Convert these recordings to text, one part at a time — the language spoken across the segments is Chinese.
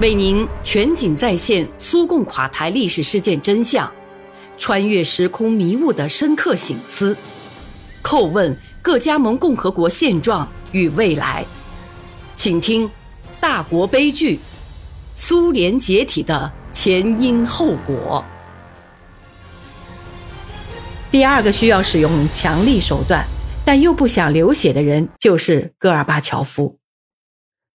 为您全景再现苏共垮台历史事件真相，穿越时空迷雾的深刻醒思，叩问各加盟共和国现状与未来。请听《大国悲剧：苏联解体的前因后果》。第二个需要使用强力手段，但又不想流血的人，就是戈尔巴乔夫。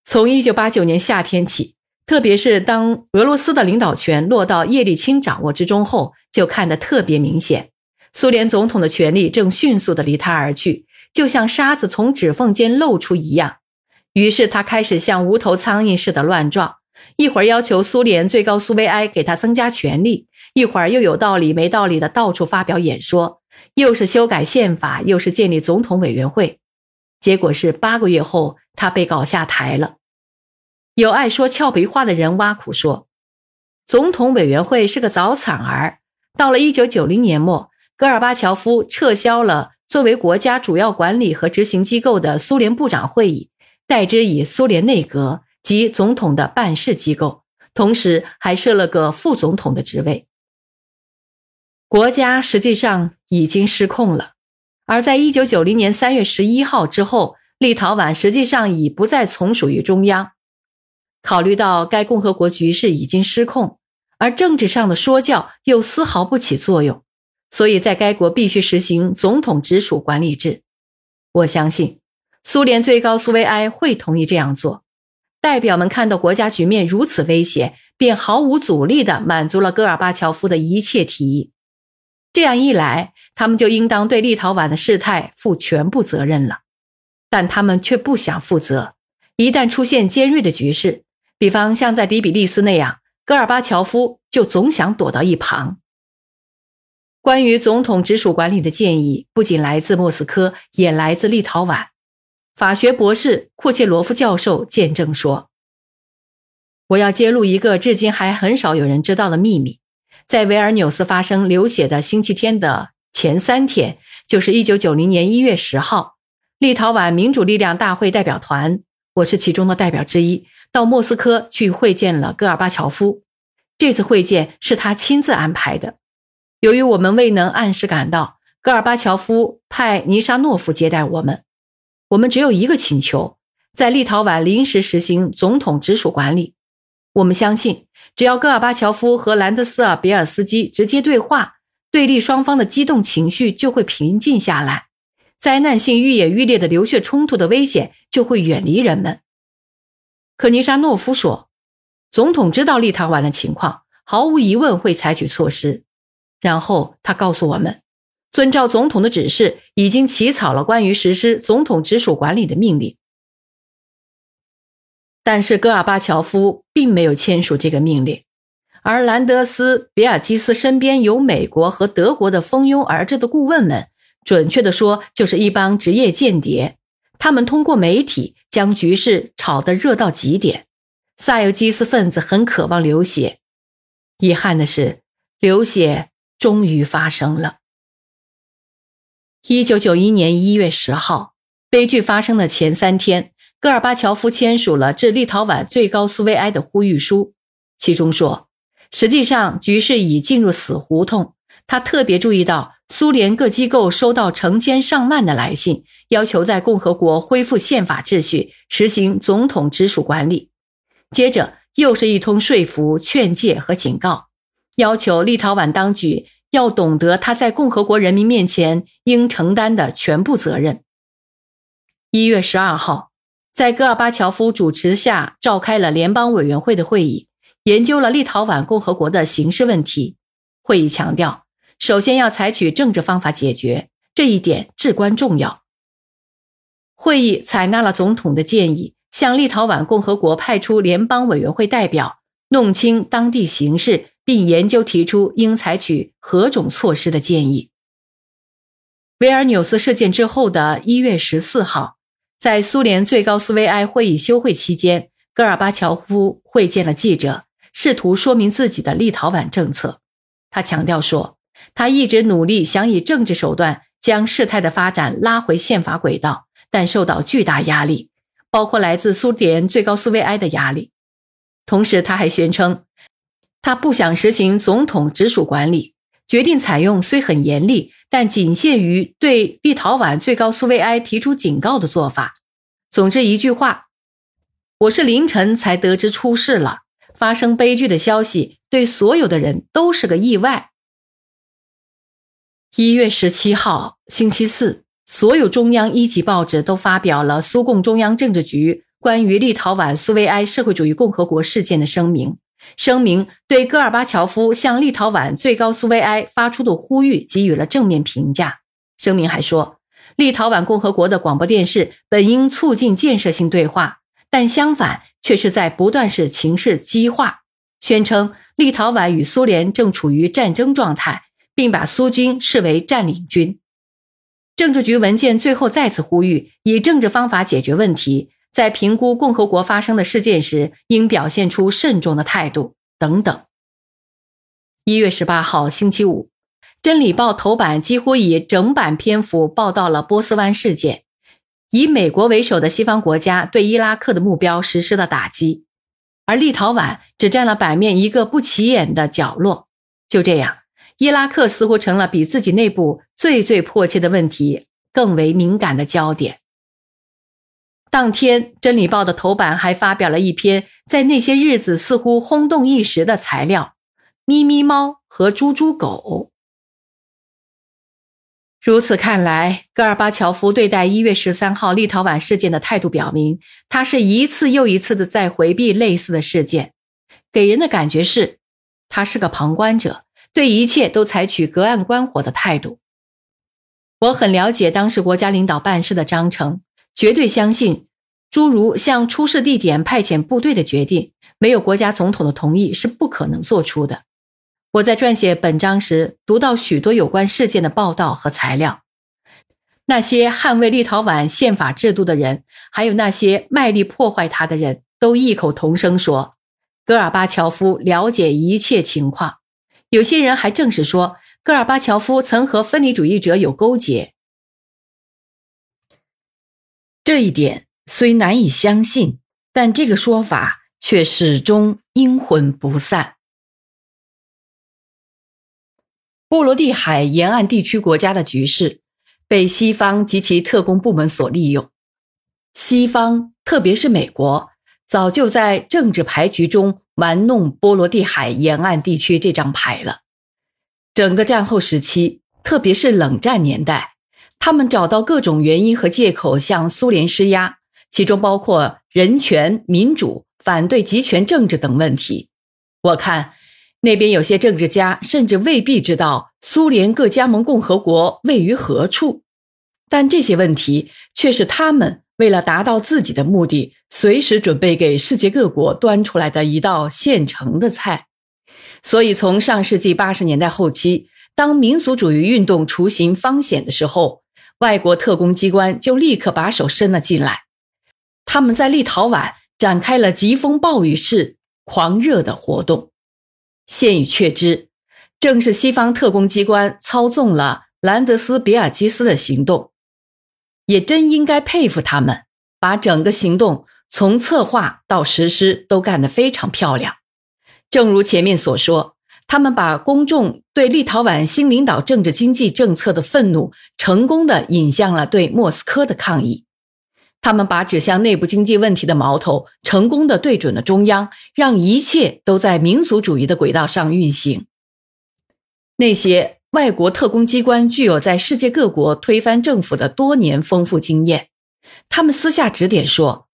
从一九八九年夏天起。特别是当俄罗斯的领导权落到叶利钦掌握之中后，就看得特别明显。苏联总统的权力正迅速地离他而去，就像沙子从指缝间漏出一样。于是他开始像无头苍蝇似的乱撞，一会儿要求苏联最高苏维埃给他增加权力，一会儿又有道理没道理的到处发表演说，又是修改宪法，又是建立总统委员会。结果是八个月后，他被搞下台了。有爱说俏皮话的人挖苦说，总统委员会是个早产儿。到了一九九零年末，戈尔巴乔夫撤销了作为国家主要管理和执行机构的苏联部长会议，代之以苏联内阁及总统的办事机构，同时还设了个副总统的职位。国家实际上已经失控了。而在一九九零年三月十一号之后，立陶宛实际上已不再从属于中央。考虑到该共和国局势已经失控，而政治上的说教又丝毫不起作用，所以在该国必须实行总统直属管理制。我相信，苏联最高苏维埃会同意这样做。代表们看到国家局面如此危险，便毫无阻力地满足了戈尔巴乔夫的一切提议。这样一来，他们就应当对立陶宛的事态负全部责任了。但他们却不想负责。一旦出现尖锐的局势，比方像在迪比利斯那样，戈尔巴乔夫就总想躲到一旁。关于总统直属管理的建议，不仅来自莫斯科，也来自立陶宛。法学博士库切罗夫教授见证说：“我要揭露一个至今还很少有人知道的秘密。在维尔纽斯发生流血的星期天的前三天，就是1990年1月10号，立陶宛民主力量大会代表团，我是其中的代表之一。”到莫斯科去会见了戈尔巴乔夫，这次会见是他亲自安排的。由于我们未能按时赶到，戈尔巴乔夫派尼沙诺夫接待我们。我们只有一个请求，在立陶宛临时实行总统直属管理。我们相信，只要戈尔巴乔夫和兰德斯尔比尔斯基直接对话，对立双方的激动情绪就会平静下来，灾难性愈演愈烈的流血冲突的危险就会远离人们。可尼沙诺夫说：“总统知道立陶宛的情况，毫无疑问会采取措施。”然后他告诉我们，遵照总统的指示，已经起草了关于实施总统直属管理的命令。但是戈尔巴乔夫并没有签署这个命令，而兰德斯比尔基斯身边有美国和德国的蜂拥而至的顾问们，准确的说，就是一帮职业间谍。他们通过媒体将局势炒得热到极点，萨尤基斯分子很渴望流血。遗憾的是，流血终于发生了。一九九一年一月十号，悲剧发生的前三天，戈尔巴乔夫签署了致立陶宛最高苏维埃的呼吁书，其中说，实际上局势已进入死胡同。他特别注意到。苏联各机构收到成千上万的来信，要求在共和国恢复宪法秩序，实行总统直属管理。接着又是一通说服、劝诫和警告，要求立陶宛当局要懂得他在共和国人民面前应承担的全部责任。一月十二号，在戈尔巴乔夫主持下召开了联邦委员会的会议，研究了立陶宛共和国的形势问题。会议强调。首先要采取政治方法解决这一点至关重要。会议采纳了总统的建议，向立陶宛共和国派出联邦委员会代表，弄清当地形势，并研究提出应采取何种措施的建议。维尔纽斯事件之后的一月十四号，在苏联最高苏维埃会议休会期间，戈尔巴乔夫会见了记者，试图说明自己的立陶宛政策。他强调说。他一直努力想以政治手段将事态的发展拉回宪法轨道，但受到巨大压力，包括来自苏联最高苏维埃的压力。同时，他还宣称，他不想实行总统直属管理，决定采用虽很严厉，但仅限于对立陶宛最高苏维埃提出警告的做法。总之一句话，我是凌晨才得知出事了，发生悲剧的消息对所有的人都是个意外。一月十七号，星期四，所有中央一级报纸都发表了苏共中央政治局关于立陶宛苏维埃社会主义共和国事件的声明。声明对戈尔巴乔夫向立陶宛最高苏维埃发出的呼吁给予了正面评价。声明还说。立陶宛共和国的广播电视本应促进建设性对话，但相反却是在不断使情势激化，宣称立陶宛与苏联正处于战争状态，并把苏军视为占领军。政治局文件最后再次呼吁以政治方法解决问题，在评估共和国发生的事件时应表现出慎重的态度等等。一月十八号，星期五。《真理报》头版几乎以整版篇幅报道了波斯湾事件，以美国为首的西方国家对伊拉克的目标实施了打击，而立陶宛只占了版面一个不起眼的角落。就这样，伊拉克似乎成了比自己内部最最迫切的问题更为敏感的焦点。当天，《真理报》的头版还发表了一篇在那些日子似乎轰动一时的材料：咪咪猫和猪猪狗。如此看来，戈尔巴乔夫对待一月十三号立陶宛事件的态度表明，他是一次又一次的在回避类似的事件，给人的感觉是，他是个旁观者，对一切都采取隔岸观火的态度。我很了解当时国家领导办事的章程，绝对相信，诸如向出事地点派遣部队的决定，没有国家总统的同意是不可能做出的。我在撰写本章时，读到许多有关事件的报道和材料。那些捍卫立陶宛宪法制度的人，还有那些卖力破坏他的人，都异口同声说，戈尔巴乔夫了解一切情况。有些人还证实说，戈尔巴乔夫曾和分离主义者有勾结。这一点虽难以相信，但这个说法却始终阴魂不散。波罗的海沿岸地区国家的局势被西方及其特工部门所利用。西方，特别是美国，早就在政治牌局中玩弄波罗的海沿岸地区这张牌了。整个战后时期，特别是冷战年代，他们找到各种原因和借口向苏联施压，其中包括人权、民主、反对集权政治等问题。我看。那边有些政治家甚至未必知道苏联各加盟共和国位于何处，但这些问题却是他们为了达到自己的目的，随时准备给世界各国端出来的一道现成的菜。所以，从上世纪八十年代后期，当民族主义运动雏形方显的时候，外国特工机关就立刻把手伸了进来，他们在立陶宛展开了疾风暴雨式狂热的活动。现已确知，正是西方特工机关操纵了兰德斯比尔基斯的行动，也真应该佩服他们，把整个行动从策划到实施都干得非常漂亮。正如前面所说，他们把公众对立陶宛新领导政治经济政策的愤怒，成功的引向了对莫斯科的抗议。他们把指向内部经济问题的矛头成功的对准了中央，让一切都在民族主义的轨道上运行。那些外国特工机关具有在世界各国推翻政府的多年丰富经验，他们私下指点说，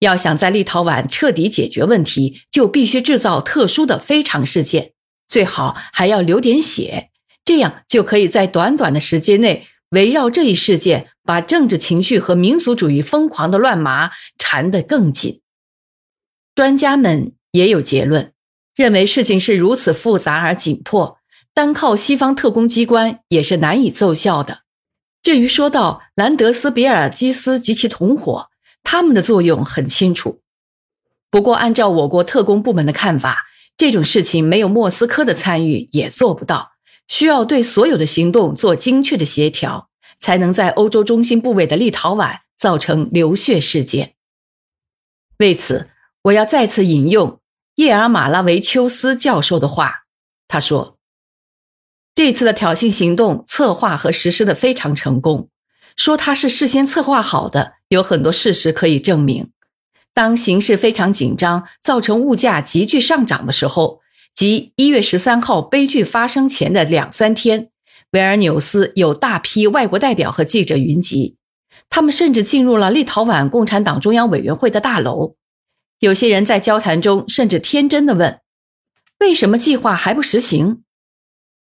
要想在立陶宛彻底解决问题，就必须制造特殊的非常事件，最好还要流点血，这样就可以在短短的时间内围绕这一事件。把政治情绪和民族主义疯狂的乱麻缠得更紧。专家们也有结论，认为事情是如此复杂而紧迫，单靠西方特工机关也是难以奏效的。至于说到兰德斯比尔基斯及其同伙，他们的作用很清楚。不过，按照我国特工部门的看法，这种事情没有莫斯科的参与也做不到，需要对所有的行动做精确的协调。才能在欧洲中心部位的立陶宛造成流血事件。为此，我要再次引用叶尔马拉维丘斯教授的话。他说：“这次的挑衅行动策划和实施的非常成功。说它是事先策划好的，有很多事实可以证明。当形势非常紧张，造成物价急剧上涨的时候，即一月十三号悲剧发生前的两三天，维尔纽斯有大批外国代表和记者云集。”他们甚至进入了立陶宛共产党中央委员会的大楼。有些人在交谈中甚至天真的问：“为什么计划还不实行？”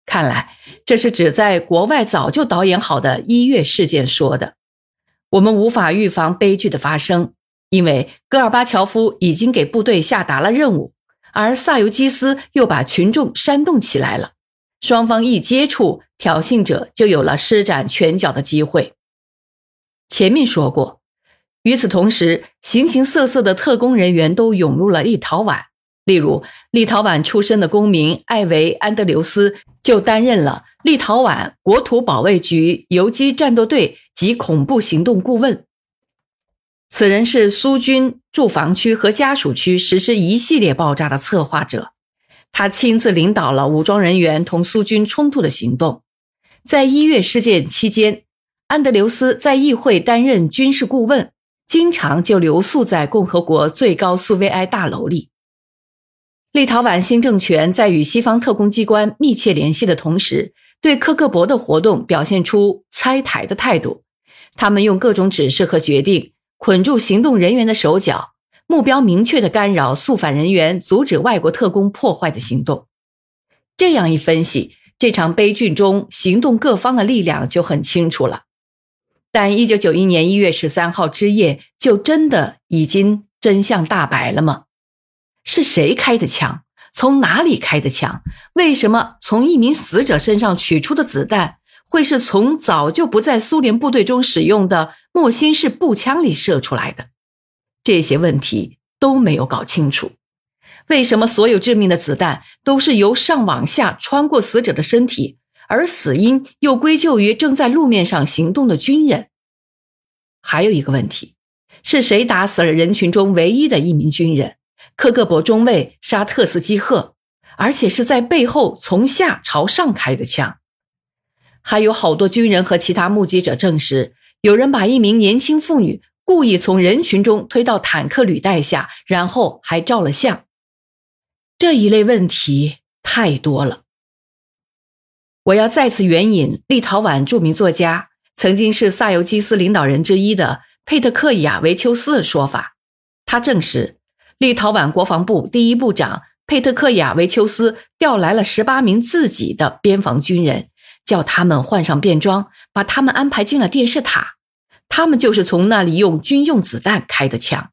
看来这是指在国外早就导演好的一月事件说的。我们无法预防悲剧的发生，因为戈尔巴乔夫已经给部队下达了任务，而萨尤基斯又把群众煽动起来了。双方一接触，挑衅者就有了施展拳脚的机会。前面说过，与此同时，形形色色的特工人员都涌入了立陶宛。例如，立陶宛出身的公民艾维安德留斯就担任了立陶宛国土保卫局游击战斗队及恐怖行动顾问。此人是苏军驻防区和家属区实施一系列爆炸的策划者，他亲自领导了武装人员同苏军冲突的行动。在一月事件期间。安德留斯在议会担任军事顾问，经常就留宿在共和国最高苏维埃大楼里。立陶宛新政权在与西方特工机关密切联系的同时，对科克伯的活动表现出拆台的态度。他们用各种指示和决定捆住行动人员的手脚，目标明确的干扰肃反人员，阻止外国特工破坏的行动。这样一分析，这场悲剧中行动各方的力量就很清楚了。但一九九一年一月十三号之夜，就真的已经真相大白了吗？是谁开的枪？从哪里开的枪？为什么从一名死者身上取出的子弹会是从早就不在苏联部队中使用的莫辛式步枪里射出来的？这些问题都没有搞清楚。为什么所有致命的子弹都是由上往下穿过死者的身体？而死因又归咎于正在路面上行动的军人。还有一个问题，是谁打死了人群中唯一的一名军人——科格勃中尉沙特斯基赫，而且是在背后从下朝上开的枪？还有好多军人和其他目击者证实，有人把一名年轻妇女故意从人群中推到坦克履带下，然后还照了相。这一类问题太多了。我要再次援引立陶宛著名作家、曾经是萨尤基斯领导人之一的佩特克亚维丘斯的说法。他证实，立陶宛国防部第一部长佩特克亚维丘斯调来了十八名自己的边防军人，叫他们换上便装，把他们安排进了电视塔。他们就是从那里用军用子弹开的枪。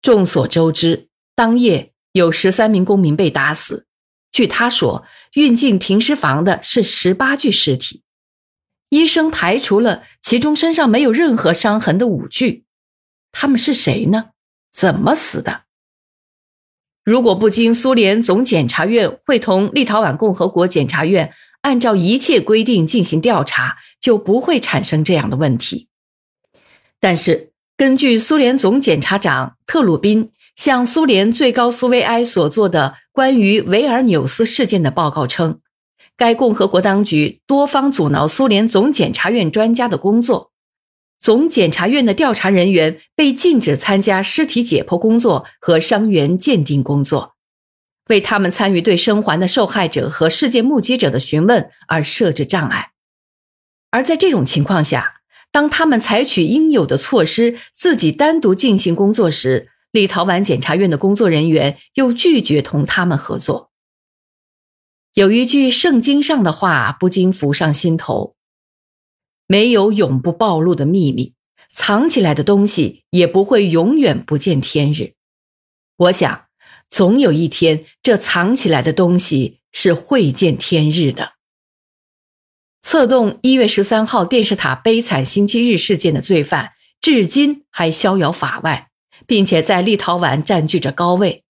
众所周知，当夜有十三名公民被打死。据他说，运进停尸房的是十八具尸体，医生排除了其中身上没有任何伤痕的五具。他们是谁呢？怎么死的？如果不经苏联总检察院会同立陶宛共和国检察院按照一切规定进行调查，就不会产生这样的问题。但是，根据苏联总检察长特鲁宾。向苏联最高苏维埃所做的关于维尔纽斯事件的报告称，该共和国当局多方阻挠苏联总检察院专家的工作，总检察院的调查人员被禁止参加尸体解剖工作和伤员鉴定工作，为他们参与对生还的受害者和事件目击者的询问而设置障碍。而在这种情况下，当他们采取应有的措施，自己单独进行工作时，立陶宛检察院的工作人员又拒绝同他们合作。有一句圣经上的话不禁浮上心头：“没有永不暴露的秘密，藏起来的东西也不会永远不见天日。”我想，总有一天，这藏起来的东西是会见天日的。策动一月十三号电视塔悲惨星期日事件的罪犯，至今还逍遥法外。并且在立陶宛占据着高位。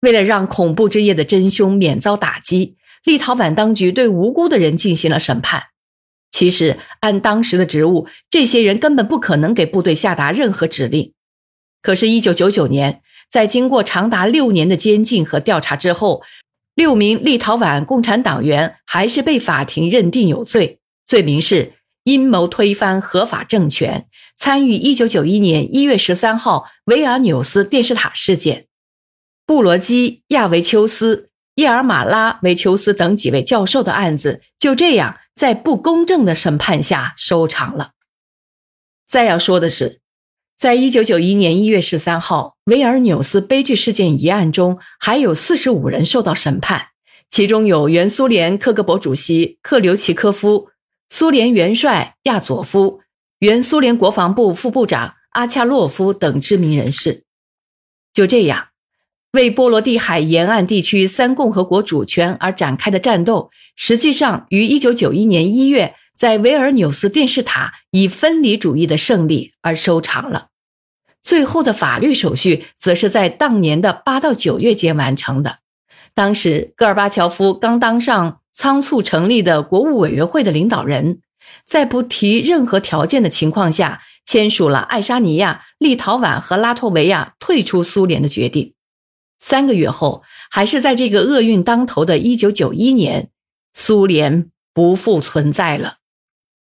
为了让恐怖之夜的真凶免遭打击，立陶宛当局对无辜的人进行了审判。其实，按当时的职务，这些人根本不可能给部队下达任何指令。可是，一九九九年，在经过长达六年的监禁和调查之后，六名立陶宛共产党员还是被法庭认定有罪，罪名是阴谋推翻合法政权，参与1991年1月13号维尔纽斯电视塔事件。布罗基亚维丘斯、叶尔马拉维丘斯等几位教授的案子就这样在不公正的审判下收场了。再要说的是，在一九九一年一月十三号维尔纽斯悲剧事件一案中，还有四十五人受到审判，其中有原苏联克格勃主席克留奇科夫、苏联元帅亚佐夫、原苏联国防部副部长阿恰洛夫等知名人士。就这样。为波罗的海沿岸地区三共和国主权而展开的战斗，实际上于1991年1月在维尔纽斯电视塔以分离主义的胜利而收场了。最后的法律手续则是在当年的8到9月间完成的。当时戈尔巴乔夫刚当上仓促成立的国务委员会的领导人，在不提任何条件的情况下，签署了爱沙尼亚、立陶宛和拉脱维亚退出苏联的决定。三个月后，还是在这个厄运当头的1991年，苏联不复存在了。